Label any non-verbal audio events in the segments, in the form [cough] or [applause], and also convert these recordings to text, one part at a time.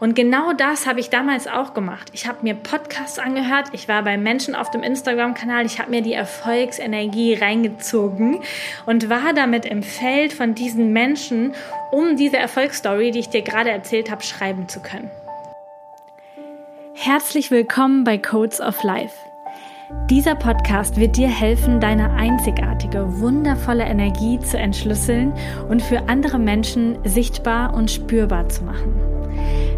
Und genau das habe ich damals auch gemacht. Ich habe mir Podcasts angehört, ich war bei Menschen auf dem Instagram-Kanal, ich habe mir die Erfolgsenergie reingezogen und war damit im Feld von diesen Menschen, um diese Erfolgsstory, die ich dir gerade erzählt habe, schreiben zu können. Herzlich willkommen bei Codes of Life. Dieser Podcast wird dir helfen, deine einzigartige, wundervolle Energie zu entschlüsseln und für andere Menschen sichtbar und spürbar zu machen.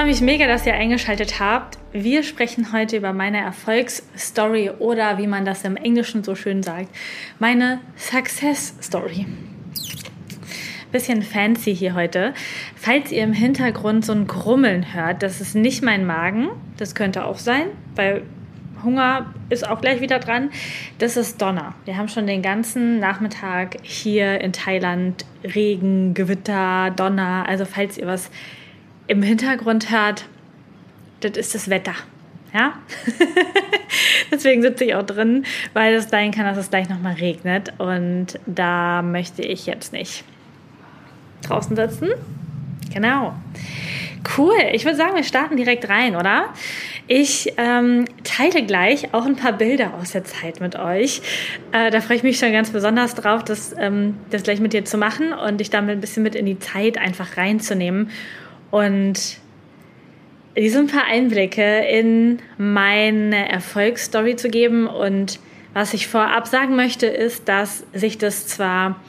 Freue mich mega, dass ihr eingeschaltet habt. Wir sprechen heute über meine Erfolgsstory oder wie man das im Englischen so schön sagt, meine Success Story. Bisschen fancy hier heute. Falls ihr im Hintergrund so ein Grummeln hört, das ist nicht mein Magen, das könnte auch sein, weil Hunger ist auch gleich wieder dran. Das ist Donner. Wir haben schon den ganzen Nachmittag hier in Thailand Regen, Gewitter, Donner. Also falls ihr was im Hintergrund hört, das ist das Wetter. Ja? [laughs] Deswegen sitze ich auch drin, weil es sein kann, dass es gleich nochmal regnet. Und da möchte ich jetzt nicht draußen sitzen. Genau. Cool. Ich würde sagen, wir starten direkt rein, oder? Ich ähm, teile gleich auch ein paar Bilder aus der Zeit mit euch. Äh, da freue ich mich schon ganz besonders drauf, das, ähm, das gleich mit dir zu machen und dich damit ein bisschen mit in die Zeit einfach reinzunehmen und diese ein paar Einblicke in meine Erfolgsstory zu geben. Und was ich vorab sagen möchte, ist, dass sich das zwar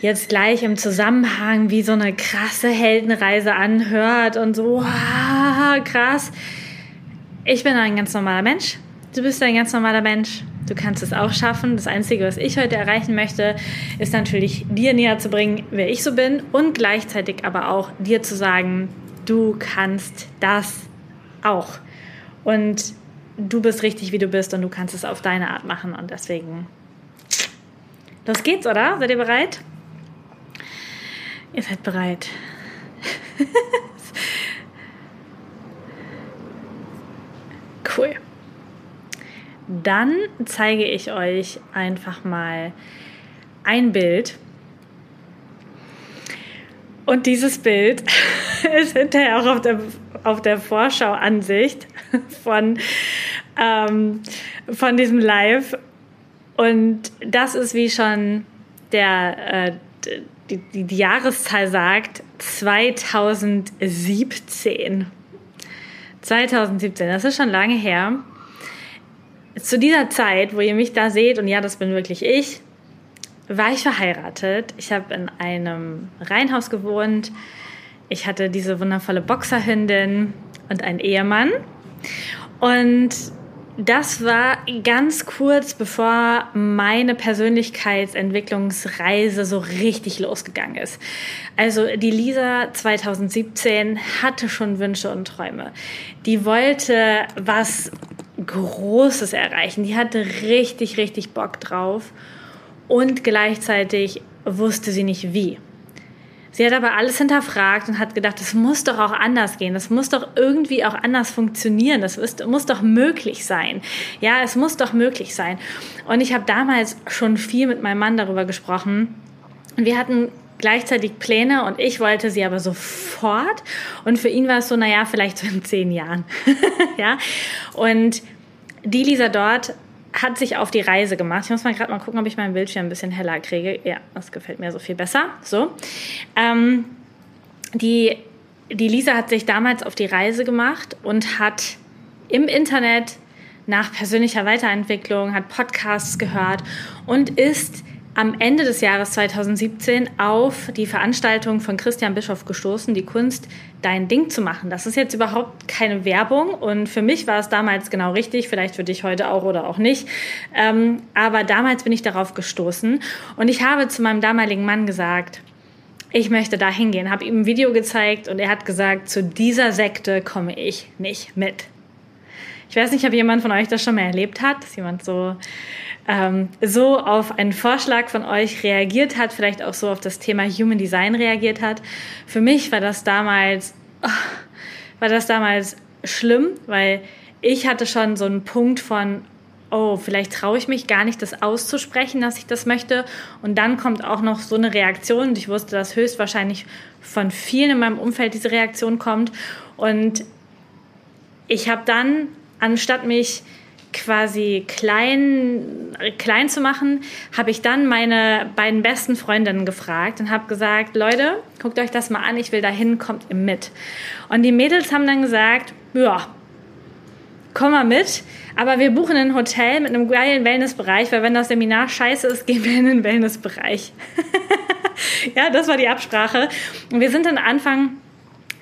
jetzt gleich im Zusammenhang wie so eine krasse Heldenreise anhört und so, wow, krass. Ich bin ein ganz normaler Mensch. Du bist ein ganz normaler Mensch. Du kannst es auch schaffen. Das Einzige, was ich heute erreichen möchte, ist natürlich dir näher zu bringen, wer ich so bin und gleichzeitig aber auch dir zu sagen, du kannst das auch. Und du bist richtig, wie du bist und du kannst es auf deine Art machen. Und deswegen, los geht's, oder? Seid ihr bereit? Ihr seid bereit. [laughs] cool dann zeige ich euch einfach mal ein Bild. Und dieses Bild [laughs] ist hinterher auch auf der, auf der Vorschauansicht von, ähm, von diesem Live. Und das ist, wie schon der, äh, die, die, die Jahreszahl sagt, 2017. 2017, das ist schon lange her zu dieser Zeit, wo ihr mich da seht, und ja, das bin wirklich ich, war ich verheiratet. Ich habe in einem Reihenhaus gewohnt. Ich hatte diese wundervolle Boxerhündin und einen Ehemann. Und das war ganz kurz bevor meine Persönlichkeitsentwicklungsreise so richtig losgegangen ist. Also die Lisa 2017 hatte schon Wünsche und Träume. Die wollte was Großes erreichen. Die hatte richtig, richtig Bock drauf und gleichzeitig wusste sie nicht wie. Sie hat aber alles hinterfragt und hat gedacht, das muss doch auch anders gehen, das muss doch irgendwie auch anders funktionieren, das ist, muss doch möglich sein. Ja, es muss doch möglich sein. Und ich habe damals schon viel mit meinem Mann darüber gesprochen. Wir hatten gleichzeitig Pläne und ich wollte sie aber sofort. Und für ihn war es so, naja, vielleicht so in zehn Jahren. [laughs] ja. Und die Lisa dort hat sich auf die Reise gemacht. Ich muss mal gerade mal gucken, ob ich meinen Bildschirm ein bisschen heller kriege. Ja, das gefällt mir so viel besser. So. Ähm, die, die Lisa hat sich damals auf die Reise gemacht und hat im Internet nach persönlicher Weiterentwicklung, hat Podcasts gehört und ist am Ende des Jahres 2017 auf die Veranstaltung von Christian Bischoff gestoßen, die Kunst, dein Ding zu machen. Das ist jetzt überhaupt keine Werbung und für mich war es damals genau richtig, vielleicht für dich heute auch oder auch nicht. Ähm, aber damals bin ich darauf gestoßen und ich habe zu meinem damaligen Mann gesagt, ich möchte da hingehen, habe ihm ein Video gezeigt und er hat gesagt, zu dieser Sekte komme ich nicht mit. Ich weiß nicht, ob jemand von euch das schon mal erlebt hat, dass jemand so ähm, so auf einen Vorschlag von euch reagiert hat, vielleicht auch so auf das Thema Human Design reagiert hat. Für mich war das damals, oh, war das damals schlimm, weil ich hatte schon so einen Punkt von, oh, vielleicht traue ich mich gar nicht, das auszusprechen, dass ich das möchte. Und dann kommt auch noch so eine Reaktion. Und ich wusste, dass höchstwahrscheinlich von vielen in meinem Umfeld diese Reaktion kommt. Und ich habe dann, anstatt mich quasi klein, klein zu machen, habe ich dann meine beiden besten Freundinnen gefragt und habe gesagt, Leute, guckt euch das mal an, ich will dahin, kommt ihr mit. Und die Mädels haben dann gesagt, ja, komm mal mit, aber wir buchen ein Hotel mit einem geilen Wellnessbereich, weil wenn das Seminar scheiße ist, [laughs] gehen wir in den Wellnessbereich. [laughs] ja, das war die Absprache. Und wir sind dann Anfang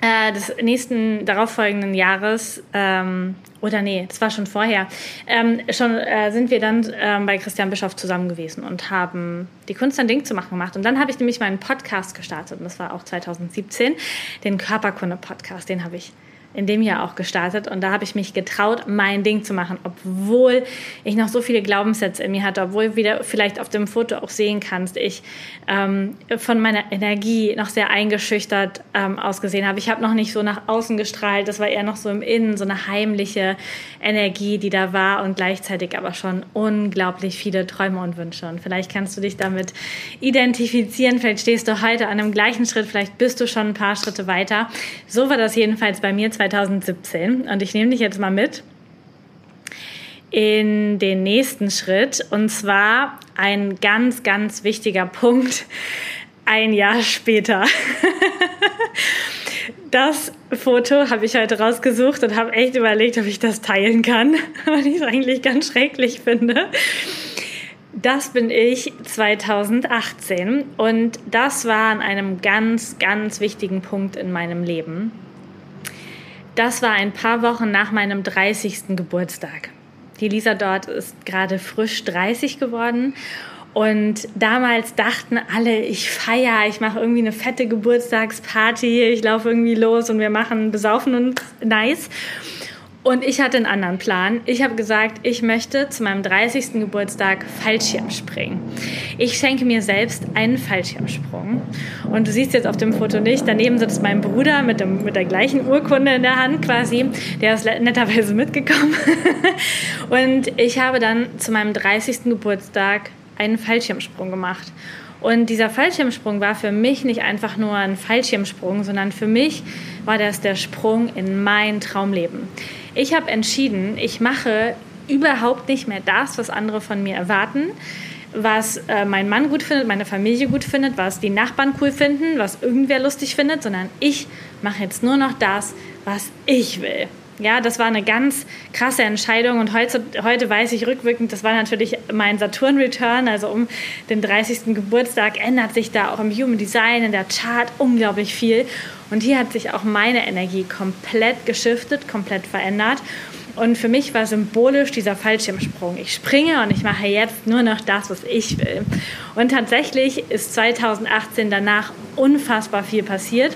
äh, des nächsten darauffolgenden Jahres ähm, oder nee, das war schon vorher, ähm, schon äh, sind wir dann ähm, bei Christian Bischoff zusammen gewesen und haben die Kunst ein Ding zu machen gemacht. Und dann habe ich nämlich meinen Podcast gestartet. Und das war auch 2017, den Körperkunde-Podcast, den habe ich in dem Jahr auch gestartet und da habe ich mich getraut, mein Ding zu machen, obwohl ich noch so viele Glaubenssätze in mir hatte, obwohl wieder vielleicht auf dem Foto auch sehen kannst, ich ähm, von meiner Energie noch sehr eingeschüchtert ähm, ausgesehen habe. Ich habe noch nicht so nach außen gestrahlt, das war eher noch so im Innen, so eine heimliche Energie, die da war und gleichzeitig aber schon unglaublich viele Träume und Wünsche. Und vielleicht kannst du dich damit identifizieren, vielleicht stehst du heute an einem gleichen Schritt, vielleicht bist du schon ein paar Schritte weiter. So war das jedenfalls bei mir 2017 und ich nehme dich jetzt mal mit in den nächsten Schritt und zwar ein ganz, ganz wichtiger Punkt ein Jahr später. [laughs] Das Foto habe ich heute rausgesucht und habe echt überlegt, ob ich das teilen kann, [laughs] weil ich es eigentlich ganz schrecklich finde. Das bin ich 2018 und das war an einem ganz, ganz wichtigen Punkt in meinem Leben. Das war ein paar Wochen nach meinem 30. Geburtstag. Die Lisa dort ist gerade frisch 30 geworden und damals dachten alle, ich feiere, ich mache irgendwie eine fette Geburtstagsparty, ich laufe irgendwie los und wir machen besaufen und nice. Und ich hatte einen anderen Plan. Ich habe gesagt, ich möchte zu meinem 30. Geburtstag Fallschirm springen. Ich schenke mir selbst einen Fallschirmsprung. Und du siehst jetzt auf dem Foto nicht, daneben sitzt mein Bruder mit, dem, mit der gleichen Urkunde in der Hand quasi. Der ist netterweise mitgekommen. [laughs] Und ich habe dann zu meinem 30. Geburtstag einen Fallschirmsprung gemacht. Und dieser Fallschirmsprung war für mich nicht einfach nur ein Fallschirmsprung, sondern für mich war das der Sprung in mein Traumleben. Ich habe entschieden, ich mache überhaupt nicht mehr das, was andere von mir erwarten, was äh, mein Mann gut findet, meine Familie gut findet, was die Nachbarn cool finden, was irgendwer lustig findet, sondern ich mache jetzt nur noch das, was ich will. Ja, das war eine ganz krasse Entscheidung und heute, heute weiß ich rückwirkend, das war natürlich mein Saturn-Return, also um den 30. Geburtstag ändert sich da auch im Human Design, in der Chart unglaublich viel. Und hier hat sich auch meine Energie komplett geschiftet, komplett verändert. Und für mich war symbolisch dieser Fallschirmsprung. Ich springe und ich mache jetzt nur noch das, was ich will. Und tatsächlich ist 2018 danach unfassbar viel passiert.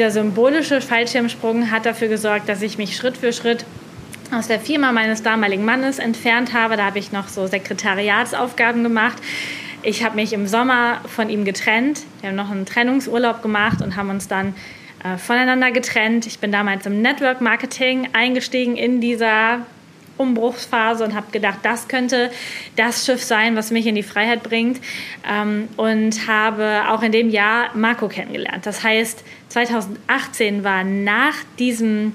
Dieser symbolische Fallschirmsprung hat dafür gesorgt, dass ich mich Schritt für Schritt aus der Firma meines damaligen Mannes entfernt habe. Da habe ich noch so Sekretariatsaufgaben gemacht. Ich habe mich im Sommer von ihm getrennt. Wir haben noch einen Trennungsurlaub gemacht und haben uns dann äh, voneinander getrennt. Ich bin damals im Network Marketing eingestiegen in dieser Umbruchsphase und habe gedacht, das könnte das Schiff sein, was mich in die Freiheit bringt. Ähm, und habe auch in dem Jahr Marco kennengelernt. Das heißt, 2018 war nach diesem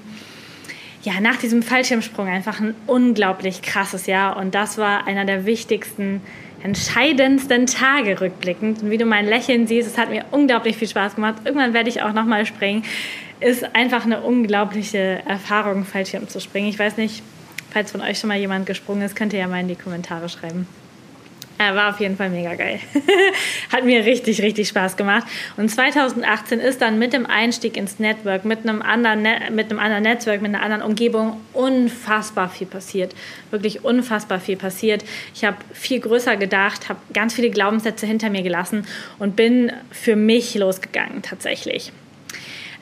ja, nach diesem Fallschirmsprung einfach ein unglaublich krasses Jahr und das war einer der wichtigsten entscheidendsten Tage rückblickend. Und wie du mein Lächeln siehst, es hat mir unglaublich viel Spaß gemacht. Irgendwann werde ich auch nochmal springen. Ist einfach eine unglaubliche Erfahrung, Fallschirm zu springen. Ich weiß nicht, falls von euch schon mal jemand gesprungen ist, könnt ihr ja mal in die Kommentare schreiben. Er war auf jeden Fall mega geil. [laughs] Hat mir richtig, richtig Spaß gemacht. Und 2018 ist dann mit dem Einstieg ins Network, mit einem anderen, Net mit einem anderen Netzwerk, mit einer anderen Umgebung unfassbar viel passiert. Wirklich unfassbar viel passiert. Ich habe viel größer gedacht, habe ganz viele Glaubenssätze hinter mir gelassen und bin für mich losgegangen tatsächlich.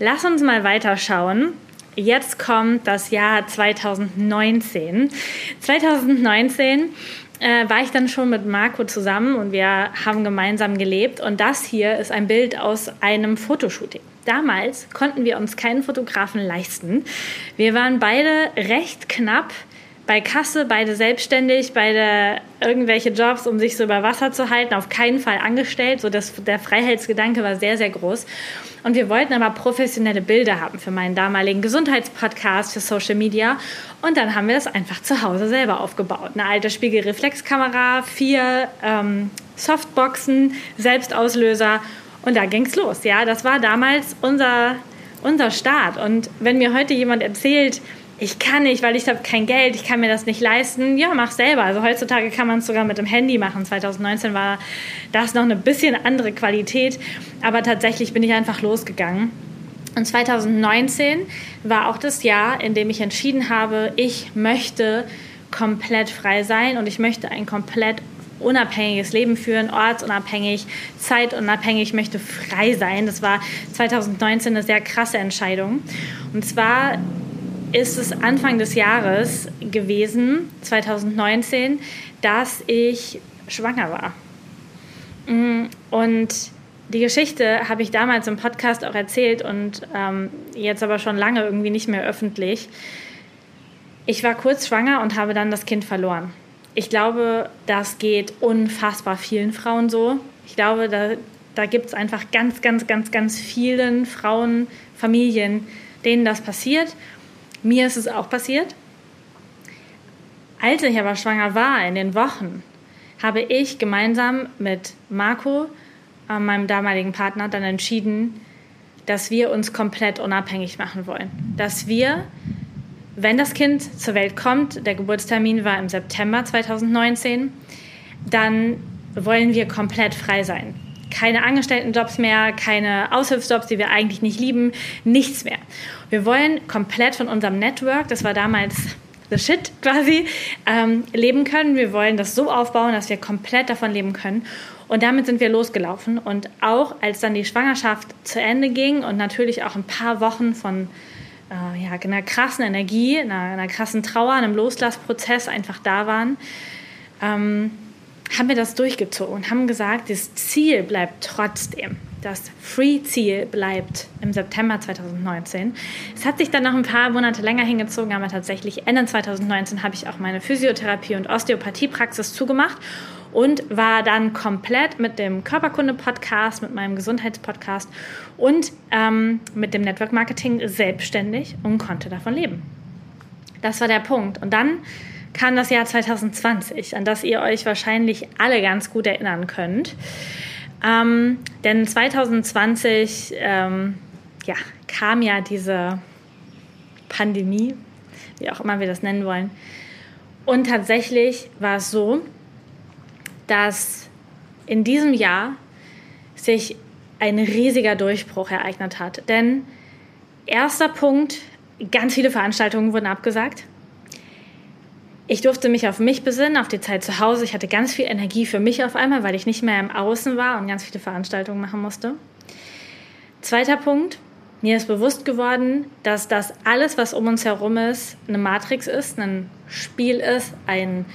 Lass uns mal weiterschauen. Jetzt kommt das Jahr 2019. 2019 äh, war ich dann schon mit Marco zusammen und wir haben gemeinsam gelebt. Und das hier ist ein Bild aus einem Fotoshooting. Damals konnten wir uns keinen Fotografen leisten. Wir waren beide recht knapp bei Kasse, beide selbstständig, beide irgendwelche Jobs, um sich so über Wasser zu halten, auf keinen Fall angestellt. So dass der Freiheitsgedanke war sehr, sehr groß. Und wir wollten aber professionelle Bilder haben für meinen damaligen Gesundheitspodcast, für Social Media. Und dann haben wir das einfach zu Hause selber aufgebaut. Eine alte Spiegelreflexkamera, vier ähm, Softboxen, Selbstauslöser. Und da ging's los. Ja, das war damals unser, unser Start. Und wenn mir heute jemand erzählt, ich kann nicht, weil ich habe kein Geld, ich kann mir das nicht leisten. Ja, mach selber. Also heutzutage kann man es sogar mit dem Handy machen. 2019 war das noch eine bisschen andere Qualität, aber tatsächlich bin ich einfach losgegangen. Und 2019 war auch das Jahr, in dem ich entschieden habe, ich möchte komplett frei sein und ich möchte ein komplett unabhängiges Leben führen, ortsunabhängig, zeitunabhängig, ich möchte frei sein. Das war 2019 eine sehr krasse Entscheidung. Und zwar ist es Anfang des Jahres gewesen, 2019, dass ich schwanger war. Mm, und die Geschichte habe ich damals im Podcast auch erzählt und ähm, jetzt aber schon lange irgendwie nicht mehr öffentlich. Ich war kurz schwanger und habe dann das Kind verloren. Ich glaube, das geht unfassbar vielen Frauen so. Ich glaube, da, da gibt es einfach ganz, ganz, ganz, ganz vielen Frauen, Familien, denen das passiert. Mir ist es auch passiert. Als ich aber schwanger war, in den Wochen, habe ich gemeinsam mit Marco, äh, meinem damaligen Partner, dann entschieden, dass wir uns komplett unabhängig machen wollen. Dass wir, wenn das Kind zur Welt kommt, der Geburtstermin war im September 2019, dann wollen wir komplett frei sein keine Angestelltenjobs mehr, keine Aushilfsjobs, die wir eigentlich nicht lieben, nichts mehr. Wir wollen komplett von unserem Network, das war damals the shit quasi, ähm, leben können. Wir wollen das so aufbauen, dass wir komplett davon leben können. Und damit sind wir losgelaufen. Und auch als dann die Schwangerschaft zu Ende ging und natürlich auch ein paar Wochen von äh, ja, einer krassen Energie, einer, einer krassen Trauer, einem Loslassprozess einfach da waren, ähm, haben wir das durchgezogen und haben gesagt, das Ziel bleibt trotzdem. Das Free-Ziel bleibt im September 2019. Es hat sich dann noch ein paar Monate länger hingezogen, aber tatsächlich Ende 2019 habe ich auch meine Physiotherapie- und Osteopathiepraxis zugemacht und war dann komplett mit dem Körperkunde-Podcast, mit meinem Gesundheitspodcast und ähm, mit dem Network Marketing selbstständig und konnte davon leben. Das war der Punkt. Und dann kam das Jahr 2020, an das ihr euch wahrscheinlich alle ganz gut erinnern könnt. Ähm, denn 2020 ähm, ja, kam ja diese Pandemie, wie auch immer wir das nennen wollen. Und tatsächlich war es so, dass in diesem Jahr sich ein riesiger Durchbruch ereignet hat. Denn erster Punkt, ganz viele Veranstaltungen wurden abgesagt. Ich durfte mich auf mich besinnen, auf die Zeit zu Hause. Ich hatte ganz viel Energie für mich auf einmal, weil ich nicht mehr im Außen war und ganz viele Veranstaltungen machen musste. Zweiter Punkt, mir ist bewusst geworden, dass das alles, was um uns herum ist, eine Matrix ist, ein Spiel ist, ein,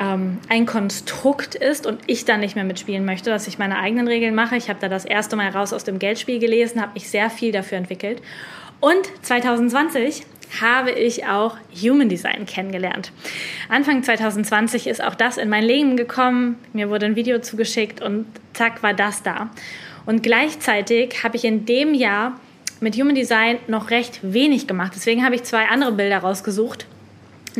ähm, ein Konstrukt ist und ich da nicht mehr mitspielen möchte, dass ich meine eigenen Regeln mache. Ich habe da das erste Mal raus aus dem Geldspiel gelesen, habe mich sehr viel dafür entwickelt. Und 2020 habe ich auch Human Design kennengelernt. Anfang 2020 ist auch das in mein Leben gekommen. Mir wurde ein Video zugeschickt und zack war das da. Und gleichzeitig habe ich in dem Jahr mit Human Design noch recht wenig gemacht. Deswegen habe ich zwei andere Bilder rausgesucht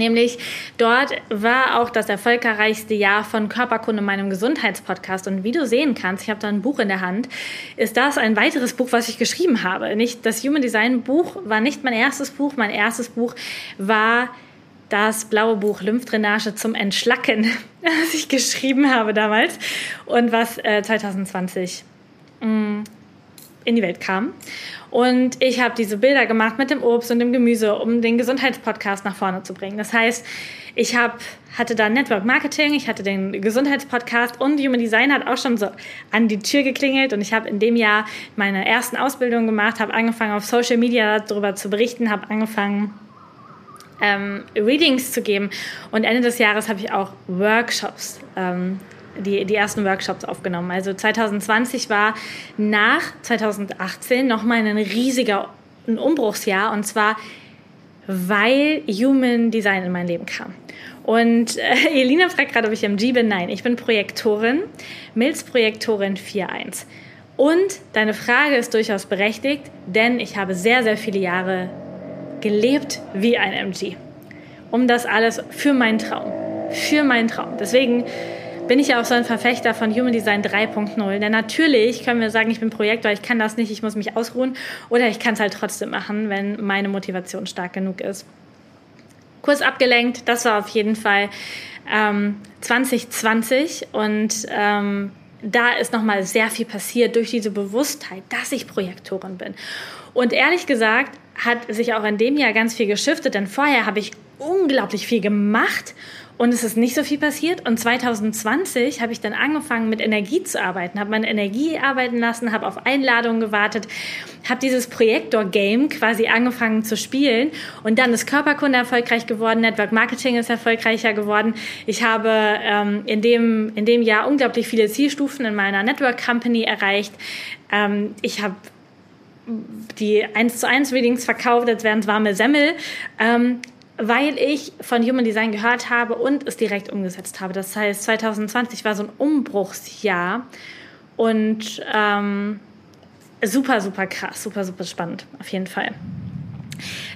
Nämlich dort war auch das erfolgreichste Jahr von Körperkunde, meinem Gesundheitspodcast. Und wie du sehen kannst, ich habe da ein Buch in der Hand, ist das ein weiteres Buch, was ich geschrieben habe. Nicht das Human Design Buch war nicht mein erstes Buch. Mein erstes Buch war das blaue Buch Lymphdrainage zum Entschlacken, [laughs] was ich geschrieben habe damals und was äh, 2020 mh, mm, in die Welt kam. Und ich habe diese Bilder gemacht mit dem Obst und dem Gemüse, um den Gesundheitspodcast nach vorne zu bringen. Das heißt, ich hab, hatte da Network Marketing, ich hatte den Gesundheitspodcast und Human Design hat auch schon so an die Tür geklingelt. Und ich habe in dem Jahr meine ersten Ausbildungen gemacht, habe angefangen auf Social Media darüber zu berichten, habe angefangen ähm, Readings zu geben. Und Ende des Jahres habe ich auch Workshops ähm, die, die ersten Workshops aufgenommen. Also 2020 war nach 2018 nochmal ein riesiger ein Umbruchsjahr und zwar, weil Human Design in mein Leben kam. Und äh, [laughs] Elina fragt gerade, ob ich MG bin. Nein, ich bin Projektorin, Milz-Projektorin 4.1. Und deine Frage ist durchaus berechtigt, denn ich habe sehr, sehr viele Jahre gelebt wie ein MG. Um das alles für meinen Traum. Für meinen Traum. Deswegen bin ich ja auch so ein Verfechter von Human Design 3.0. Denn natürlich können wir sagen, ich bin Projektor, ich kann das nicht, ich muss mich ausruhen. Oder ich kann es halt trotzdem machen, wenn meine Motivation stark genug ist. Kurz abgelenkt, das war auf jeden Fall ähm, 2020 und ähm, da ist nochmal sehr viel passiert durch diese Bewusstheit, dass ich Projektorin bin. Und ehrlich gesagt hat sich auch in dem Jahr ganz viel geschiftet, denn vorher habe ich unglaublich viel gemacht und es ist nicht so viel passiert. Und 2020 habe ich dann angefangen, mit Energie zu arbeiten, habe meine Energie arbeiten lassen, habe auf Einladungen gewartet, habe dieses Projektor-Game quasi angefangen zu spielen. Und dann ist Körperkunde erfolgreich geworden, Network Marketing ist erfolgreicher geworden. Ich habe ähm, in, dem, in dem Jahr unglaublich viele Zielstufen in meiner Network Company erreicht. Ähm, ich habe die 1 zu 1 Readings verkauft, als wären es warme Semmel. Ähm, weil ich von Human Design gehört habe und es direkt umgesetzt habe. Das heißt, 2020 war so ein Umbruchsjahr und ähm, super, super krass, super, super spannend, auf jeden Fall.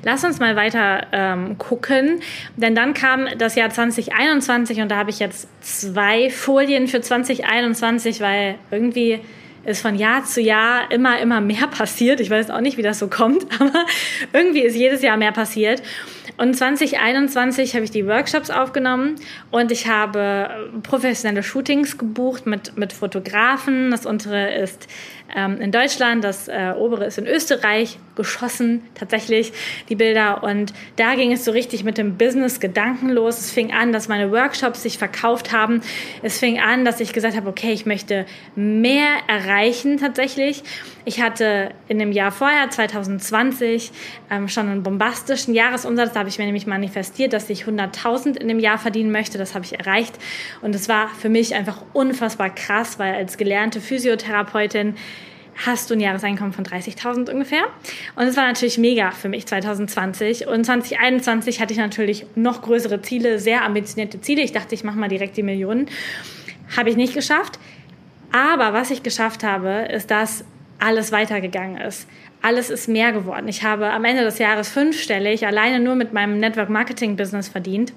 Lass uns mal weiter ähm, gucken, denn dann kam das Jahr 2021 und da habe ich jetzt zwei Folien für 2021, weil irgendwie ist von Jahr zu Jahr immer, immer mehr [laughs] passiert. Ich weiß auch nicht, wie das so kommt, [laughs] aber irgendwie ist jedes Jahr mehr passiert. Und 2021 habe ich die Workshops aufgenommen und ich habe professionelle Shootings gebucht mit, mit Fotografen. Das untere ist ähm, in Deutschland, das äh, obere ist in Österreich, geschossen tatsächlich die Bilder. Und da ging es so richtig mit dem Business-Gedanken los. Es fing an, dass meine Workshops sich verkauft haben. Es fing an, dass ich gesagt habe, okay, ich möchte mehr erreichen tatsächlich. Ich hatte in dem Jahr vorher, 2020, ähm, schon einen bombastischen Jahresumsatz. Da habe ich mir nämlich manifestiert, dass ich 100.000 in dem Jahr verdienen möchte. Das habe ich erreicht. Und es war für mich einfach unfassbar krass, weil als gelernte Physiotherapeutin hast du ein Jahreseinkommen von 30.000 ungefähr. Und es war natürlich mega für mich 2020. Und 2021 hatte ich natürlich noch größere Ziele, sehr ambitionierte Ziele. Ich dachte, ich mache mal direkt die Millionen. Habe ich nicht geschafft. Aber was ich geschafft habe, ist, dass alles weitergegangen ist. Alles ist mehr geworden. Ich habe am Ende des Jahres fünfstellig alleine nur mit meinem Network Marketing Business verdient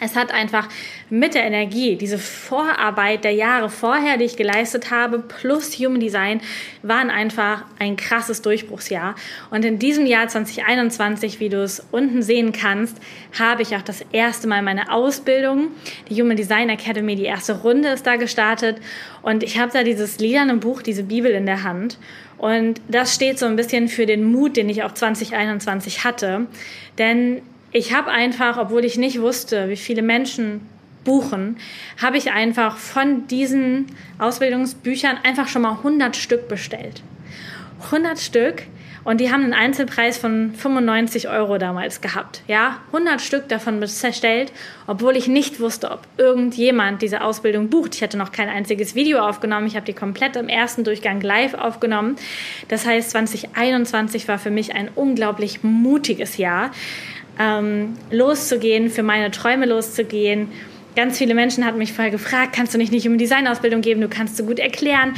es hat einfach mit der Energie, diese Vorarbeit der Jahre vorher, die ich geleistet habe, plus Human Design, waren einfach ein krasses Durchbruchsjahr. Und in diesem Jahr 2021, wie du es unten sehen kannst, habe ich auch das erste Mal meine Ausbildung, die Human Design Academy, die erste Runde ist da gestartet. Und ich habe da dieses lilane Buch, diese Bibel in der Hand. Und das steht so ein bisschen für den Mut, den ich auch 2021 hatte. Denn ich habe einfach, obwohl ich nicht wusste, wie viele Menschen buchen, habe ich einfach von diesen Ausbildungsbüchern einfach schon mal 100 Stück bestellt. 100 Stück und die haben einen Einzelpreis von 95 Euro damals gehabt. Ja, 100 Stück davon bestellt, obwohl ich nicht wusste, ob irgendjemand diese Ausbildung bucht. Ich hatte noch kein einziges Video aufgenommen. Ich habe die komplett im ersten Durchgang live aufgenommen. Das heißt, 2021 war für mich ein unglaublich mutiges Jahr ähm, loszugehen, für meine Träume loszugehen. Ganz viele Menschen hatten mich vorher gefragt, kannst du nicht nicht um Designausbildung geben, du kannst so gut erklären.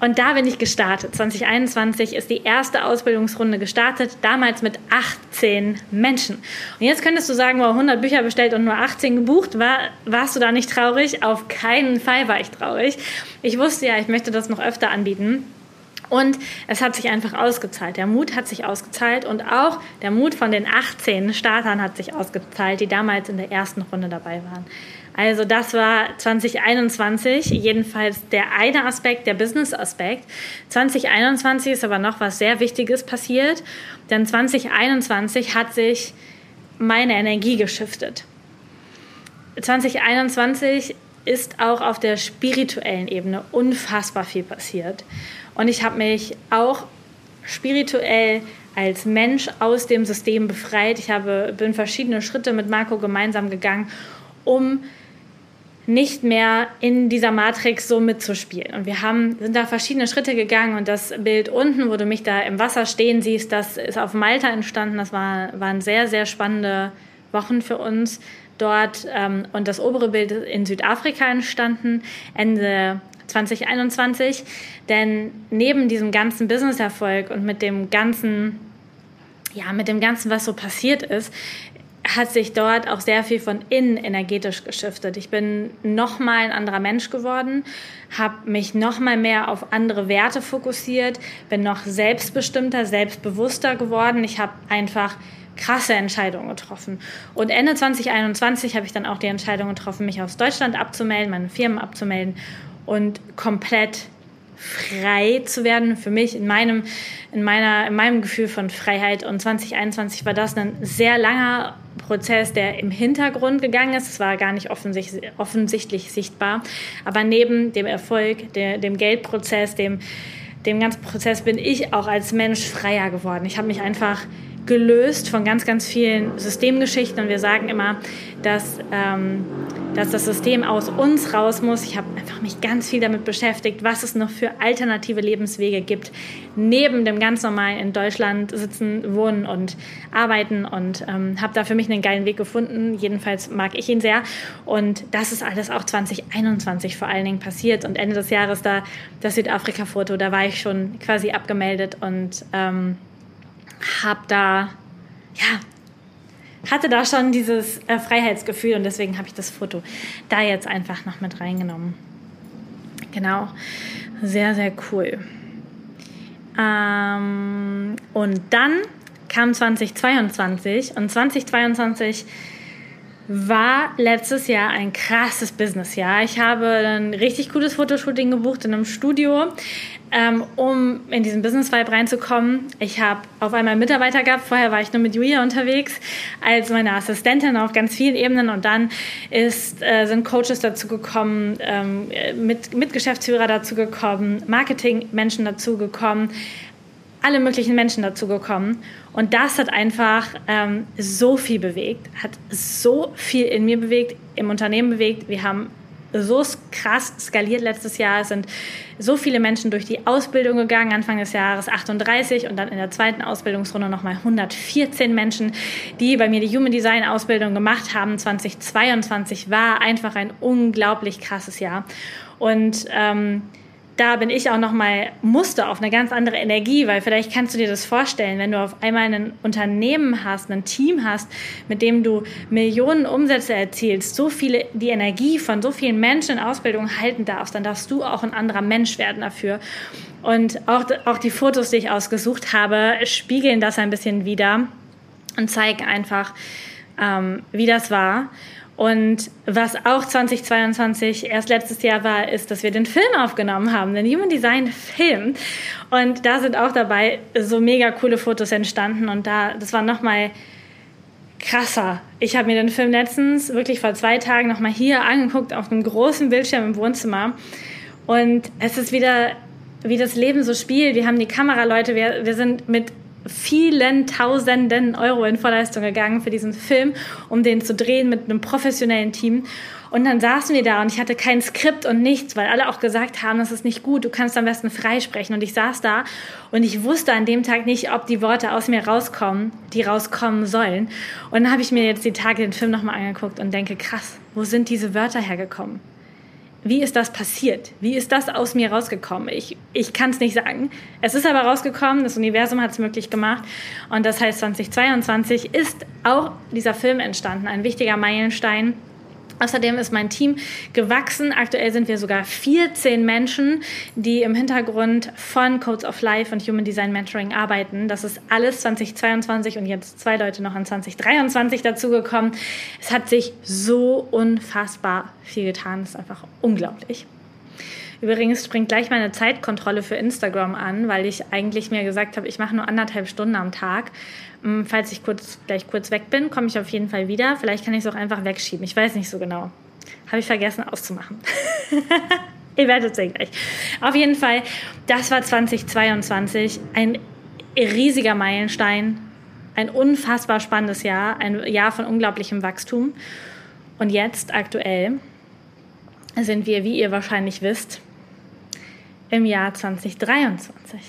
Und da bin ich gestartet. 2021 ist die erste Ausbildungsrunde gestartet, damals mit 18 Menschen. Und jetzt könntest du sagen, wow, 100 Bücher bestellt und nur 18 gebucht. War, warst du da nicht traurig? Auf keinen Fall war ich traurig. Ich wusste ja, ich möchte das noch öfter anbieten. Und es hat sich einfach ausgezahlt. Der Mut hat sich ausgezahlt und auch der Mut von den 18 Startern hat sich ausgezahlt, die damals in der ersten Runde dabei waren. Also das war 2021, jedenfalls der eine Aspekt, der Business-Aspekt. 2021 ist aber noch was sehr Wichtiges passiert, denn 2021 hat sich meine Energie geschiftet. 2021 ist auch auf der spirituellen Ebene unfassbar viel passiert. Und ich habe mich auch spirituell als Mensch aus dem System befreit. Ich habe, bin verschiedene Schritte mit Marco gemeinsam gegangen, um nicht mehr in dieser Matrix so mitzuspielen. Und wir haben, sind da verschiedene Schritte gegangen und das Bild unten, wo du mich da im Wasser stehen siehst, das ist auf Malta entstanden. Das war, waren sehr, sehr spannende Wochen für uns dort. Ähm, und das obere Bild ist in Südafrika entstanden, Ende 2021. Denn neben diesem ganzen Business-Erfolg und mit dem ganzen, ja, mit dem ganzen, was so passiert ist, hat sich dort auch sehr viel von innen energetisch geschiftet. Ich bin noch mal ein anderer Mensch geworden, habe mich noch mal mehr auf andere Werte fokussiert, bin noch selbstbestimmter, selbstbewusster geworden. Ich habe einfach krasse Entscheidungen getroffen. Und Ende 2021 habe ich dann auch die Entscheidung getroffen, mich aus Deutschland abzumelden, meine Firmen abzumelden und komplett frei zu werden für mich in meinem, in meiner, in meinem Gefühl von Freiheit. Und 2021 war das ein sehr langer Prozess, der im Hintergrund gegangen ist. Es war gar nicht offensichtlich, offensichtlich sichtbar. Aber neben dem Erfolg, der, dem Geldprozess, dem, dem ganzen Prozess bin ich auch als Mensch freier geworden. Ich habe mich einfach gelöst von ganz, ganz vielen Systemgeschichten. Und wir sagen immer, dass, ähm, dass das System aus uns raus muss. Ich habe einfach mich ganz viel damit beschäftigt, was es noch für alternative Lebenswege gibt, neben dem ganz normalen in Deutschland sitzen, wohnen und arbeiten. Und ähm, habe da für mich einen geilen Weg gefunden. Jedenfalls mag ich ihn sehr. Und das ist alles auch 2021 vor allen Dingen passiert. Und Ende des Jahres da das Südafrika-Foto, da war ich schon quasi abgemeldet und ähm, habe da, ja, hatte da schon dieses äh, Freiheitsgefühl und deswegen habe ich das Foto da jetzt einfach noch mit reingenommen. Genau, sehr, sehr cool. Ähm, und dann kam 2022 und 2022 war letztes Jahr ein krasses Businessjahr. Ich habe ein richtig cooles Fotoshooting gebucht in einem Studio, ähm, um in diesen Business-Vibe reinzukommen. Ich habe auf einmal Mitarbeiter gehabt. Vorher war ich nur mit Julia unterwegs als meine Assistentin auf ganz vielen Ebenen und dann ist, äh, sind Coaches dazu gekommen, ähm, mit, mit Geschäftsführer dazu gekommen, Marketing-Menschen dazu gekommen alle möglichen Menschen dazu gekommen. Und das hat einfach ähm, so viel bewegt, hat so viel in mir bewegt, im Unternehmen bewegt. Wir haben so krass skaliert letztes Jahr. Es sind so viele Menschen durch die Ausbildung gegangen, Anfang des Jahres 38 und dann in der zweiten Ausbildungsrunde nochmal 114 Menschen, die bei mir die Human Design Ausbildung gemacht haben. 2022 war einfach ein unglaublich krasses Jahr. Und ähm, da bin ich auch noch mal musste auf eine ganz andere Energie, weil vielleicht kannst du dir das vorstellen, wenn du auf einmal ein Unternehmen hast, ein Team hast, mit dem du Millionen Umsätze erzielst, so viele die Energie von so vielen Menschen in Ausbildung halten darfst, dann darfst du auch ein anderer Mensch werden dafür. Und auch, auch die Fotos, die ich ausgesucht habe, spiegeln das ein bisschen wieder und zeigen einfach, ähm, wie das war. Und was auch 2022 erst letztes Jahr war, ist, dass wir den Film aufgenommen haben, den Human Design Film. Und da sind auch dabei so mega coole Fotos entstanden. Und da, das war nochmal krasser. Ich habe mir den Film letztens wirklich vor zwei Tagen nochmal hier angeguckt auf einem großen Bildschirm im Wohnzimmer. Und es ist wieder, wie das Leben so spielt. Wir haben die Kameraleute, wir, wir sind mit vielen Tausenden Euro in Vorleistung gegangen für diesen Film, um den zu drehen mit einem professionellen Team. Und dann saßen wir da und ich hatte kein Skript und nichts, weil alle auch gesagt haben, das ist nicht gut, du kannst am besten freisprechen. Und ich saß da und ich wusste an dem Tag nicht, ob die Worte aus mir rauskommen, die rauskommen sollen. Und dann habe ich mir jetzt die Tage den Film nochmal angeguckt und denke, krass, wo sind diese Wörter hergekommen? Wie ist das passiert? Wie ist das aus mir rausgekommen? Ich, ich kann es nicht sagen. Es ist aber rausgekommen, das Universum hat es möglich gemacht. Und das heißt, 2022 ist auch dieser Film entstanden, ein wichtiger Meilenstein. Außerdem ist mein Team gewachsen. Aktuell sind wir sogar 14 Menschen, die im Hintergrund von Codes of Life und Human Design Mentoring arbeiten. Das ist alles 2022 und jetzt zwei Leute noch in 2023 dazugekommen. Es hat sich so unfassbar viel getan. Es ist einfach unglaublich. Übrigens springt gleich meine Zeitkontrolle für Instagram an, weil ich eigentlich mir gesagt habe, ich mache nur anderthalb Stunden am Tag. Mm, falls ich kurz, gleich kurz weg bin, komme ich auf jeden Fall wieder. Vielleicht kann ich es auch einfach wegschieben. Ich weiß nicht so genau. Habe ich vergessen auszumachen. [laughs] Ihr werdet sehen gleich. Auf jeden Fall, das war 2022. Ein riesiger Meilenstein. Ein unfassbar spannendes Jahr. Ein Jahr von unglaublichem Wachstum. Und jetzt, aktuell, sind wir, wie ihr wahrscheinlich wisst, im Jahr 2023.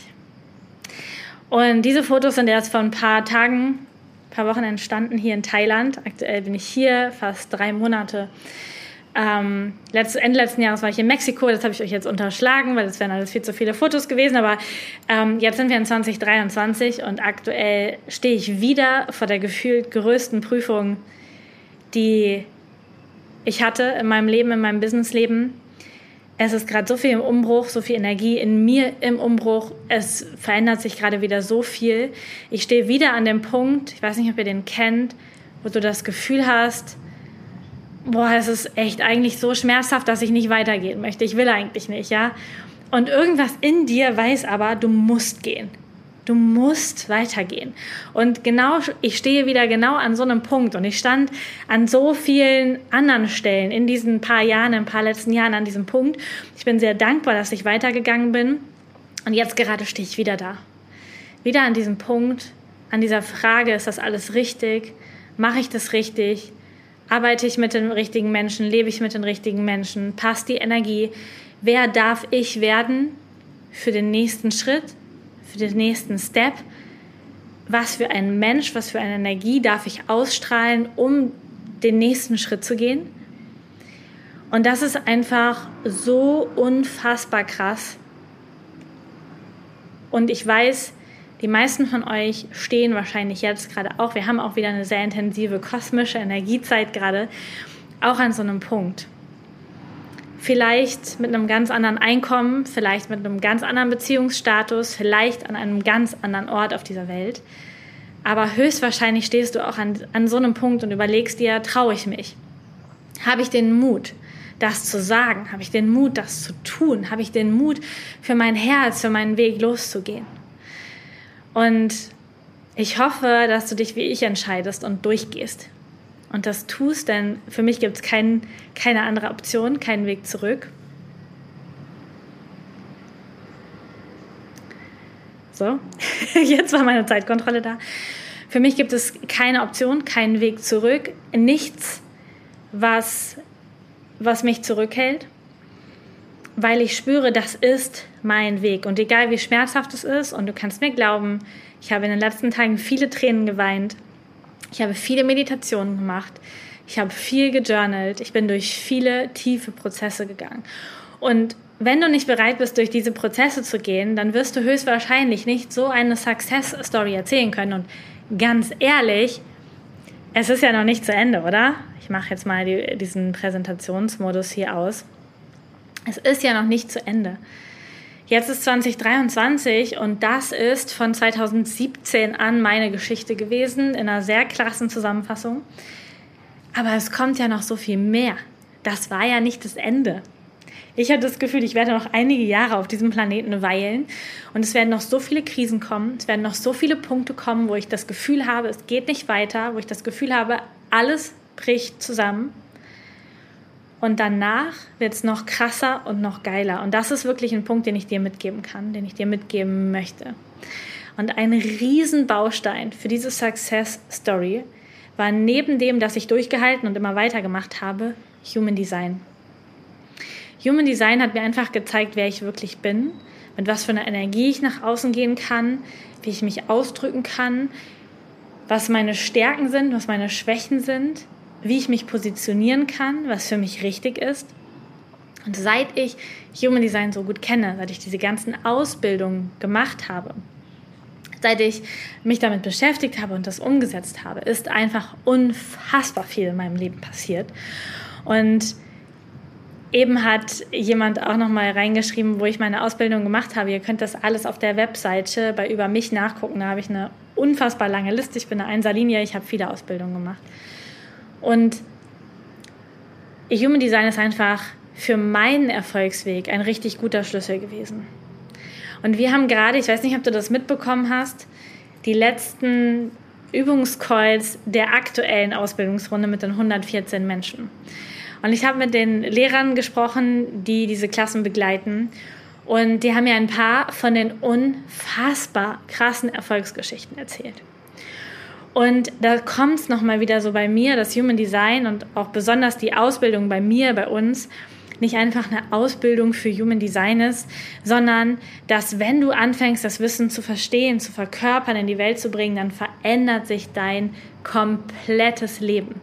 Und diese Fotos sind erst vor ein paar Tagen, ein paar Wochen entstanden hier in Thailand. Aktuell bin ich hier, fast drei Monate. Ähm, Ende letzten Jahres war ich in Mexiko, das habe ich euch jetzt unterschlagen, weil das wären alles viel zu viele Fotos gewesen. Aber ähm, jetzt sind wir in 2023 und aktuell stehe ich wieder vor der gefühlt größten Prüfung, die ich hatte in meinem Leben, in meinem Businessleben es ist gerade so viel im Umbruch, so viel Energie in mir im Umbruch. Es verändert sich gerade wieder so viel. Ich stehe wieder an dem Punkt, ich weiß nicht, ob ihr den kennt, wo du das Gefühl hast, boah, es ist echt eigentlich so schmerzhaft, dass ich nicht weitergehen möchte. Ich will eigentlich nicht, ja. Und irgendwas in dir weiß aber, du musst gehen. Du musst weitergehen. Und genau, ich stehe wieder genau an so einem Punkt und ich stand an so vielen anderen Stellen in diesen paar Jahren, in ein paar letzten Jahren an diesem Punkt. Ich bin sehr dankbar, dass ich weitergegangen bin. Und jetzt gerade stehe ich wieder da. Wieder an diesem Punkt, an dieser Frage, ist das alles richtig? Mache ich das richtig? Arbeite ich mit den richtigen Menschen? Lebe ich mit den richtigen Menschen? Passt die Energie? Wer darf ich werden für den nächsten Schritt? Für den nächsten Step. Was für ein Mensch, was für eine Energie darf ich ausstrahlen, um den nächsten Schritt zu gehen? Und das ist einfach so unfassbar krass. Und ich weiß, die meisten von euch stehen wahrscheinlich jetzt gerade auch, wir haben auch wieder eine sehr intensive kosmische Energiezeit gerade, auch an so einem Punkt vielleicht mit einem ganz anderen Einkommen, vielleicht mit einem ganz anderen Beziehungsstatus, vielleicht an einem ganz anderen Ort auf dieser Welt. Aber höchstwahrscheinlich stehst du auch an, an so einem Punkt und überlegst dir, traue ich mich? Habe ich den Mut, das zu sagen? Habe ich den Mut, das zu tun? Habe ich den Mut, für mein Herz, für meinen Weg loszugehen? Und ich hoffe, dass du dich wie ich entscheidest und durchgehst und das tust, denn für mich gibt es kein, keine andere Option, keinen Weg zurück. So, [laughs] jetzt war meine Zeitkontrolle da. Für mich gibt es keine Option, keinen Weg zurück, nichts, was, was mich zurückhält, weil ich spüre, das ist mein Weg. Und egal wie schmerzhaft es ist, und du kannst mir glauben, ich habe in den letzten Tagen viele Tränen geweint, ich habe viele Meditationen gemacht. Ich habe viel gejournalt. Ich bin durch viele tiefe Prozesse gegangen. Und wenn du nicht bereit bist, durch diese Prozesse zu gehen, dann wirst du höchstwahrscheinlich nicht so eine Success Story erzählen können. Und ganz ehrlich, es ist ja noch nicht zu Ende, oder? Ich mache jetzt mal die, diesen Präsentationsmodus hier aus. Es ist ja noch nicht zu Ende. Jetzt ist 2023 und das ist von 2017 an meine Geschichte gewesen in einer sehr krassen Zusammenfassung. Aber es kommt ja noch so viel mehr. Das war ja nicht das Ende. Ich hatte das Gefühl, ich werde noch einige Jahre auf diesem Planeten weilen und es werden noch so viele Krisen kommen, es werden noch so viele Punkte kommen, wo ich das Gefühl habe, es geht nicht weiter, wo ich das Gefühl habe, alles bricht zusammen. Und danach wird es noch krasser und noch geiler. Und das ist wirklich ein Punkt, den ich dir mitgeben kann, den ich dir mitgeben möchte. Und ein Riesenbaustein für diese Success Story war neben dem, dass ich durchgehalten und immer weitergemacht habe, Human Design. Human Design hat mir einfach gezeigt, wer ich wirklich bin, mit was für einer Energie ich nach außen gehen kann, wie ich mich ausdrücken kann, was meine Stärken sind, was meine Schwächen sind, wie ich mich positionieren kann, was für mich richtig ist. Und seit ich Human Design so gut kenne, seit ich diese ganzen Ausbildungen gemacht habe, seit ich mich damit beschäftigt habe und das umgesetzt habe, ist einfach unfassbar viel in meinem Leben passiert. Und eben hat jemand auch noch mal reingeschrieben, wo ich meine Ausbildung gemacht habe. Ihr könnt das alles auf der Webseite bei über mich nachgucken. Da habe ich eine unfassbar lange Liste. Ich bin eine Einserlinie, ich habe viele Ausbildungen gemacht. Und Human Design ist einfach für meinen Erfolgsweg ein richtig guter Schlüssel gewesen. Und wir haben gerade, ich weiß nicht, ob du das mitbekommen hast, die letzten Übungscalls der aktuellen Ausbildungsrunde mit den 114 Menschen. Und ich habe mit den Lehrern gesprochen, die diese Klassen begleiten. Und die haben mir ein paar von den unfassbar krassen Erfolgsgeschichten erzählt. Und da kommt es nochmal wieder so bei mir, das Human Design und auch besonders die Ausbildung bei mir, bei uns, nicht einfach eine Ausbildung für Human Design ist, sondern dass wenn du anfängst, das Wissen zu verstehen, zu verkörpern, in die Welt zu bringen, dann verändert sich dein komplettes Leben.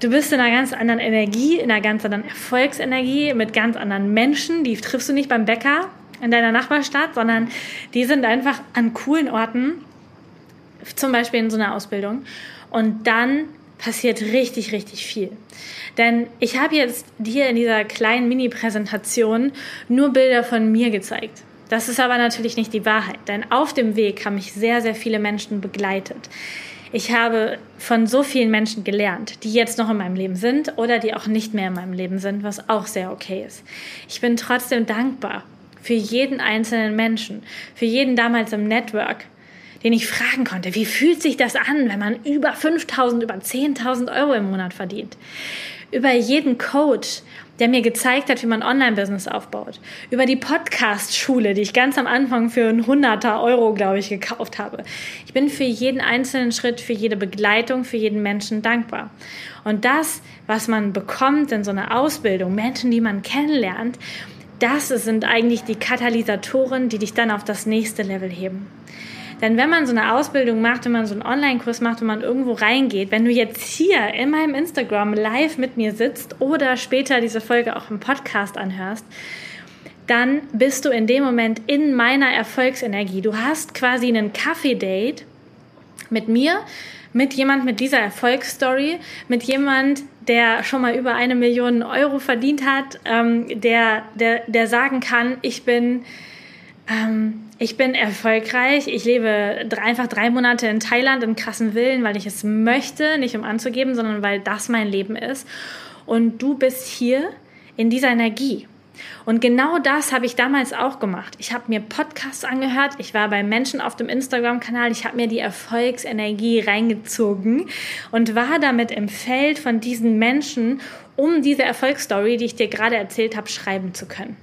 Du bist in einer ganz anderen Energie, in einer ganz anderen Erfolgsenergie, mit ganz anderen Menschen. Die triffst du nicht beim Bäcker in deiner Nachbarstadt, sondern die sind einfach an coolen Orten, zum Beispiel in so einer Ausbildung. Und dann passiert richtig, richtig viel. Denn ich habe jetzt dir in dieser kleinen Mini-Präsentation nur Bilder von mir gezeigt. Das ist aber natürlich nicht die Wahrheit, denn auf dem Weg haben mich sehr, sehr viele Menschen begleitet. Ich habe von so vielen Menschen gelernt, die jetzt noch in meinem Leben sind oder die auch nicht mehr in meinem Leben sind, was auch sehr okay ist. Ich bin trotzdem dankbar für jeden einzelnen Menschen, für jeden damals im Network, den ich fragen konnte, wie fühlt sich das an, wenn man über 5000, über 10.000 Euro im Monat verdient? Über jeden Coach, der mir gezeigt hat, wie man Online-Business aufbaut. Über die Podcast-Schule, die ich ganz am Anfang für ein hunderter Euro, glaube ich, gekauft habe. Ich bin für jeden einzelnen Schritt, für jede Begleitung, für jeden Menschen dankbar. Und das, was man bekommt in so einer Ausbildung, Menschen, die man kennenlernt, das sind eigentlich die Katalysatoren, die dich dann auf das nächste Level heben. Denn wenn man so eine Ausbildung macht, wenn man so einen Online-Kurs macht und man irgendwo reingeht, wenn du jetzt hier in meinem Instagram live mit mir sitzt oder später diese Folge auch im Podcast anhörst, dann bist du in dem Moment in meiner Erfolgsenergie. Du hast quasi einen Kaffee-Date mit mir, mit jemand mit dieser Erfolgsstory, mit jemand, der schon mal über eine Million Euro verdient hat, ähm, der, der, der sagen kann, ich bin ähm, ich bin erfolgreich. Ich lebe einfach drei Monate in Thailand in krassen Villen, weil ich es möchte, nicht um anzugeben, sondern weil das mein Leben ist. Und du bist hier in dieser Energie. Und genau das habe ich damals auch gemacht. Ich habe mir Podcasts angehört, ich war bei Menschen auf dem Instagram-Kanal, ich habe mir die Erfolgsenergie reingezogen und war damit im Feld von diesen Menschen, um diese Erfolgsstory, die ich dir gerade erzählt habe, schreiben zu können.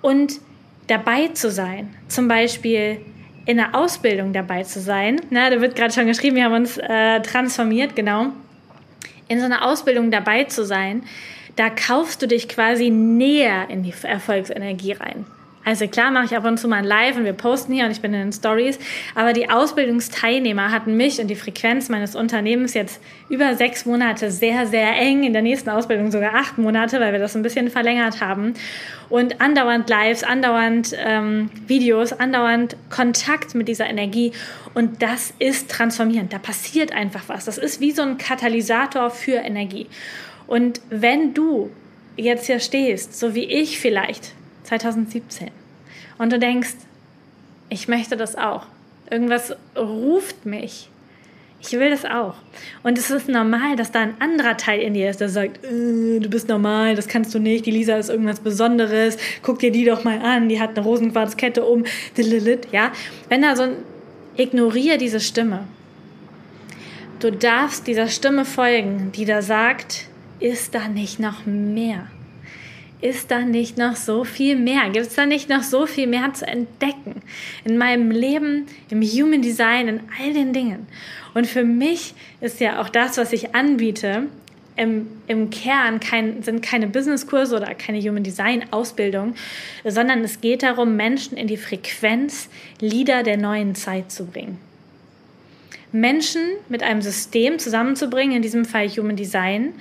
Und dabei zu sein, zum Beispiel in der Ausbildung dabei zu sein. Na, da wird gerade schon geschrieben, wir haben uns äh, transformiert, genau. In so einer Ausbildung dabei zu sein, da kaufst du dich quasi näher in die Erfolgsenergie rein. Also klar mache ich ab und zu mal ein Live und wir posten hier und ich bin in den Stories, aber die Ausbildungsteilnehmer hatten mich und die Frequenz meines Unternehmens jetzt über sechs Monate sehr, sehr eng, in der nächsten Ausbildung sogar acht Monate, weil wir das ein bisschen verlängert haben und andauernd Lives, andauernd ähm, Videos, andauernd Kontakt mit dieser Energie und das ist transformierend, da passiert einfach was, das ist wie so ein Katalysator für Energie. Und wenn du jetzt hier stehst, so wie ich vielleicht 2017 und du denkst, ich möchte das auch. Irgendwas ruft mich. Ich will das auch. Und es ist normal, dass da ein anderer Teil in dir ist, der sagt, äh, du bist normal, das kannst du nicht, die Lisa ist irgendwas Besonderes, guck dir die doch mal an, die hat eine Rosenquarzkette um, ja. Wenn da so ein, ignoriere diese Stimme. Du darfst dieser Stimme folgen, die da sagt, ist da nicht noch mehr? Ist da nicht noch so viel mehr? Gibt es da nicht noch so viel mehr zu entdecken in meinem Leben, im Human Design, in all den Dingen? Und für mich ist ja auch das, was ich anbiete, im, im Kern kein, sind keine Businesskurse oder keine Human Design Ausbildung, sondern es geht darum, Menschen in die Frequenz Lieder der neuen Zeit zu bringen. Menschen mit einem System zusammenzubringen, in diesem Fall Human Design,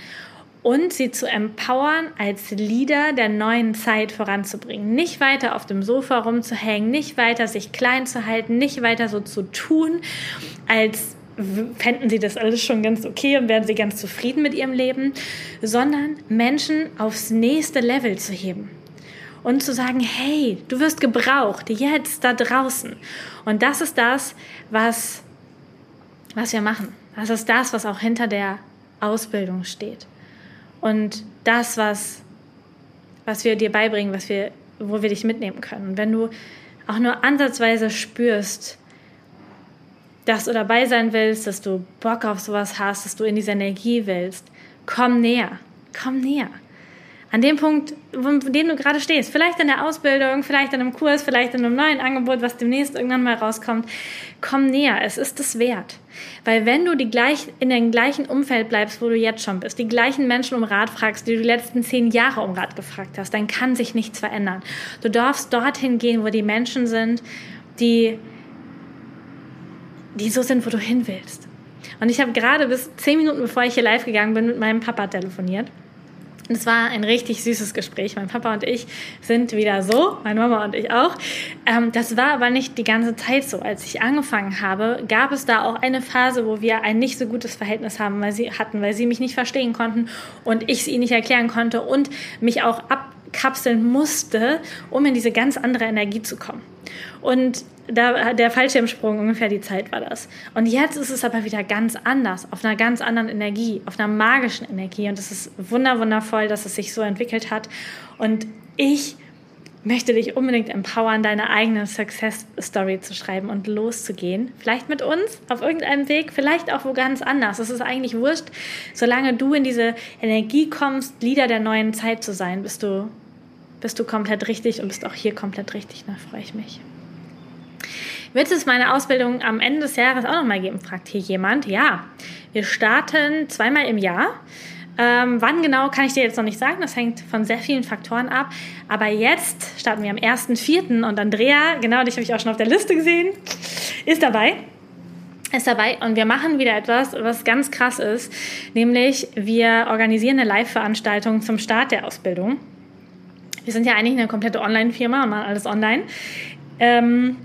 und sie zu empowern, als Leader der neuen Zeit voranzubringen. Nicht weiter auf dem Sofa rumzuhängen, nicht weiter sich klein zu halten, nicht weiter so zu tun, als fänden sie das alles schon ganz okay und wären sie ganz zufrieden mit ihrem Leben, sondern Menschen aufs nächste Level zu heben und zu sagen, hey, du wirst gebraucht, jetzt da draußen. Und das ist das, was, was wir machen. Das ist das, was auch hinter der Ausbildung steht. Und das, was, was wir dir beibringen, was wir, wo wir dich mitnehmen können. Und wenn du auch nur ansatzweise spürst, dass du dabei sein willst, dass du Bock auf sowas hast, dass du in diese Energie willst, komm näher, komm näher. An dem Punkt, an dem du gerade stehst, vielleicht in der Ausbildung, vielleicht in einem Kurs, vielleicht in einem neuen Angebot, was demnächst irgendwann mal rauskommt, komm näher, es ist es wert. Weil wenn du die gleich, in dem gleichen Umfeld bleibst, wo du jetzt schon bist, die gleichen Menschen um Rat fragst, die du die letzten zehn Jahre um Rat gefragt hast, dann kann sich nichts verändern. Du darfst dorthin gehen, wo die Menschen sind, die die so sind, wo du hin willst. Und ich habe gerade bis zehn Minuten bevor ich hier live gegangen bin, mit meinem Papa telefoniert. Und es war ein richtig süßes Gespräch. Mein Papa und ich sind wieder so, meine Mama und ich auch. Ähm, das war aber nicht die ganze Zeit so. Als ich angefangen habe, gab es da auch eine Phase, wo wir ein nicht so gutes Verhältnis haben, weil sie hatten, weil sie mich nicht verstehen konnten und ich ihnen nicht erklären konnte und mich auch abkapseln musste, um in diese ganz andere Energie zu kommen. Und da, der Fallschirmsprung, ungefähr die Zeit war das. Und jetzt ist es aber wieder ganz anders, auf einer ganz anderen Energie, auf einer magischen Energie. Und es ist wundervoll, dass es sich so entwickelt hat. Und ich möchte dich unbedingt empowern, deine eigene Success Story zu schreiben und loszugehen. Vielleicht mit uns auf irgendeinem Weg, vielleicht auch wo ganz anders. Es ist eigentlich wurscht, solange du in diese Energie kommst, Lieder der neuen Zeit zu sein, bist du, bist du komplett richtig und bist auch hier komplett richtig. Da freue ich mich. Wird es meine Ausbildung am Ende des Jahres auch nochmal geben? fragt hier jemand. Ja, wir starten zweimal im Jahr. Ähm, wann genau kann ich dir jetzt noch nicht sagen, das hängt von sehr vielen Faktoren ab. Aber jetzt starten wir am 1.4. und Andrea, genau, dich habe ich auch schon auf der Liste gesehen, ist dabei. Ist dabei und wir machen wieder etwas, was ganz krass ist, nämlich wir organisieren eine Live-Veranstaltung zum Start der Ausbildung. Wir sind ja eigentlich eine komplette Online-Firma und machen alles online. Ähm,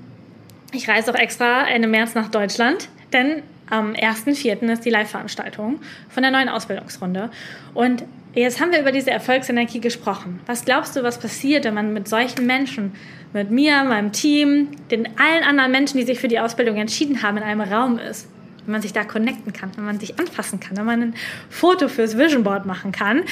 ich reise auch extra Ende März nach Deutschland, denn am 1.4. ist die Live-Veranstaltung von der neuen Ausbildungsrunde. Und jetzt haben wir über diese Erfolgsenergie gesprochen. Was glaubst du, was passiert, wenn man mit solchen Menschen, mit mir, meinem Team, den allen anderen Menschen, die sich für die Ausbildung entschieden haben, in einem Raum ist? Wenn man sich da connecten kann, wenn man sich anfassen kann, wenn man ein Foto fürs Vision Board machen kann,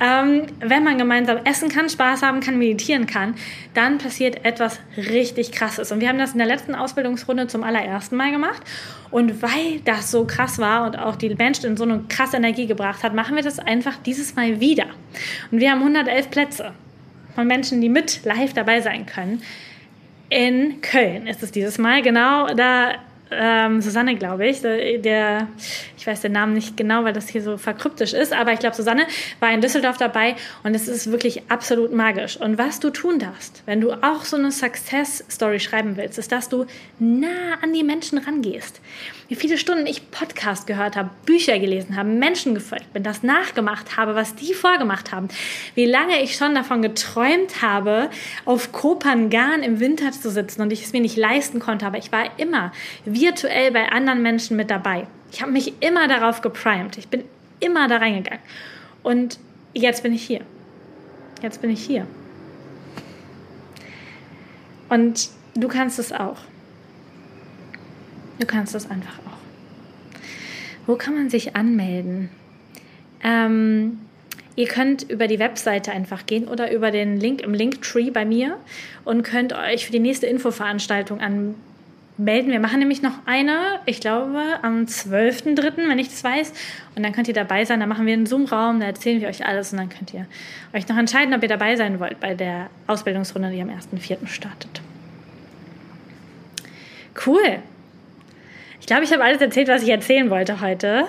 ähm, wenn man gemeinsam essen kann, Spaß haben kann, meditieren kann, dann passiert etwas richtig Krasses. Und wir haben das in der letzten Ausbildungsrunde zum allerersten Mal gemacht. Und weil das so krass war und auch die Menschen in so eine krasse Energie gebracht hat, machen wir das einfach dieses Mal wieder. Und wir haben 111 Plätze von Menschen, die mit live dabei sein können. In Köln ist es dieses Mal. Genau da ähm, Susanne, glaube ich. Der, ich weiß den Namen nicht genau, weil das hier so verkryptisch ist, aber ich glaube, Susanne war in Düsseldorf dabei und es ist wirklich absolut magisch. Und was du tun darfst, wenn du auch so eine Success-Story schreiben willst, ist, dass du nah an die Menschen rangehst. Wie viele Stunden ich Podcast gehört habe, Bücher gelesen habe, Menschen gefolgt bin, das nachgemacht habe, was die vorgemacht haben. Wie lange ich schon davon geträumt habe, auf Kopangan im Winter zu sitzen und ich es mir nicht leisten konnte, aber ich war immer virtuell bei anderen Menschen mit dabei. Ich habe mich immer darauf geprimed. Ich bin immer da reingegangen. Und jetzt bin ich hier. Jetzt bin ich hier. Und du kannst es auch. Du kannst es einfach auch. Wo kann man sich anmelden? Ähm, ihr könnt über die Webseite einfach gehen oder über den Link im Linktree bei mir und könnt euch für die nächste Infoveranstaltung an, melden. Wir machen nämlich noch eine, ich glaube, am 12.03., wenn ich das weiß. Und dann könnt ihr dabei sein. Da machen wir einen Zoom-Raum, da erzählen wir euch alles und dann könnt ihr euch noch entscheiden, ob ihr dabei sein wollt bei der Ausbildungsrunde, die am 1.04. startet. Cool. Ich glaube, ich habe alles erzählt, was ich erzählen wollte heute.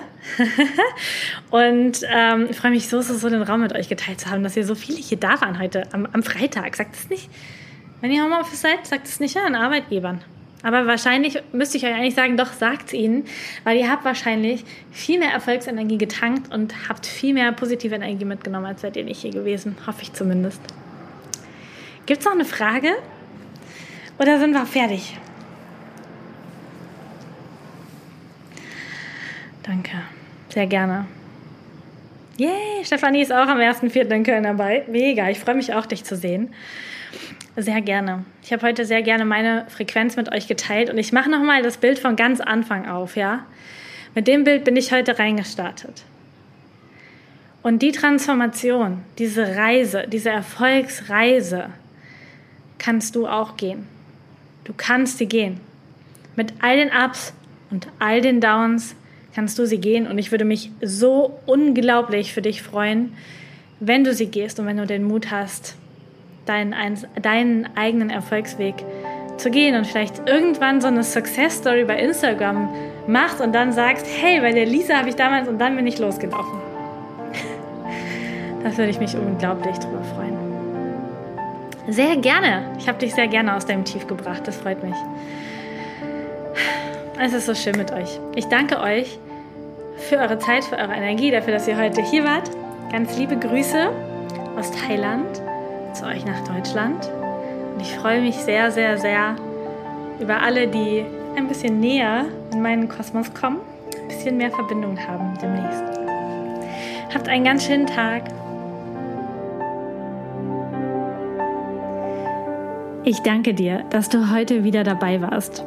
[laughs] und ähm, ich freue mich so, so, so den Raum mit euch geteilt zu haben, dass ihr so viele hier da waren heute am, am Freitag. Sagt es nicht. Wenn ihr Homeoffice seid, sagt es nicht an Arbeitgebern. Aber wahrscheinlich müsste ich euch eigentlich sagen, doch sagt es ihnen, weil ihr habt wahrscheinlich viel mehr Erfolgsenergie getankt und habt viel mehr positive Energie mitgenommen, als seid ihr nicht hier gewesen. Hoffe ich zumindest. Gibt es noch eine Frage? Oder sind wir fertig? Danke. Sehr gerne. Yay, Stefanie ist auch am 1.4. in Köln dabei. Mega, ich freue mich auch, dich zu sehen. Sehr gerne. Ich habe heute sehr gerne meine Frequenz mit euch geteilt und ich mache nochmal das Bild von ganz Anfang auf, ja? Mit dem Bild bin ich heute reingestartet. Und die Transformation, diese Reise, diese Erfolgsreise kannst du auch gehen. Du kannst sie gehen. Mit all den Ups und all den Downs kannst du sie gehen und ich würde mich so unglaublich für dich freuen, wenn du sie gehst und wenn du den Mut hast, deinen, deinen eigenen Erfolgsweg zu gehen und vielleicht irgendwann so eine Success Story bei Instagram machst und dann sagst, hey, bei der Lisa habe ich damals und dann bin ich losgelaufen. Das würde ich mich unglaublich drüber freuen. Sehr gerne. Ich habe dich sehr gerne aus deinem Tief gebracht. Das freut mich. Es ist so schön mit euch. Ich danke euch für eure Zeit, für eure Energie, dafür, dass ihr heute hier wart. Ganz liebe Grüße aus Thailand zu euch nach Deutschland. Und ich freue mich sehr, sehr, sehr über alle, die ein bisschen näher in meinen Kosmos kommen, ein bisschen mehr Verbindung haben demnächst. Habt einen ganz schönen Tag. Ich danke dir, dass du heute wieder dabei warst.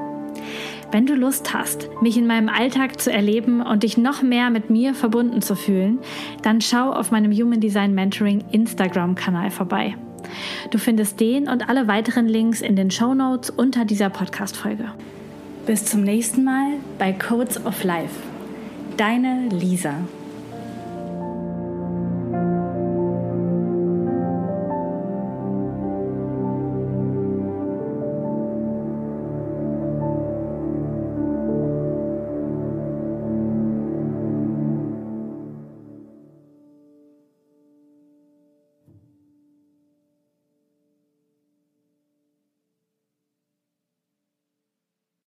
Wenn du Lust hast, mich in meinem Alltag zu erleben und dich noch mehr mit mir verbunden zu fühlen, dann schau auf meinem Human Design Mentoring Instagram-Kanal vorbei. Du findest den und alle weiteren Links in den Show Notes unter dieser Podcast-Folge. Bis zum nächsten Mal bei Codes of Life. Deine Lisa.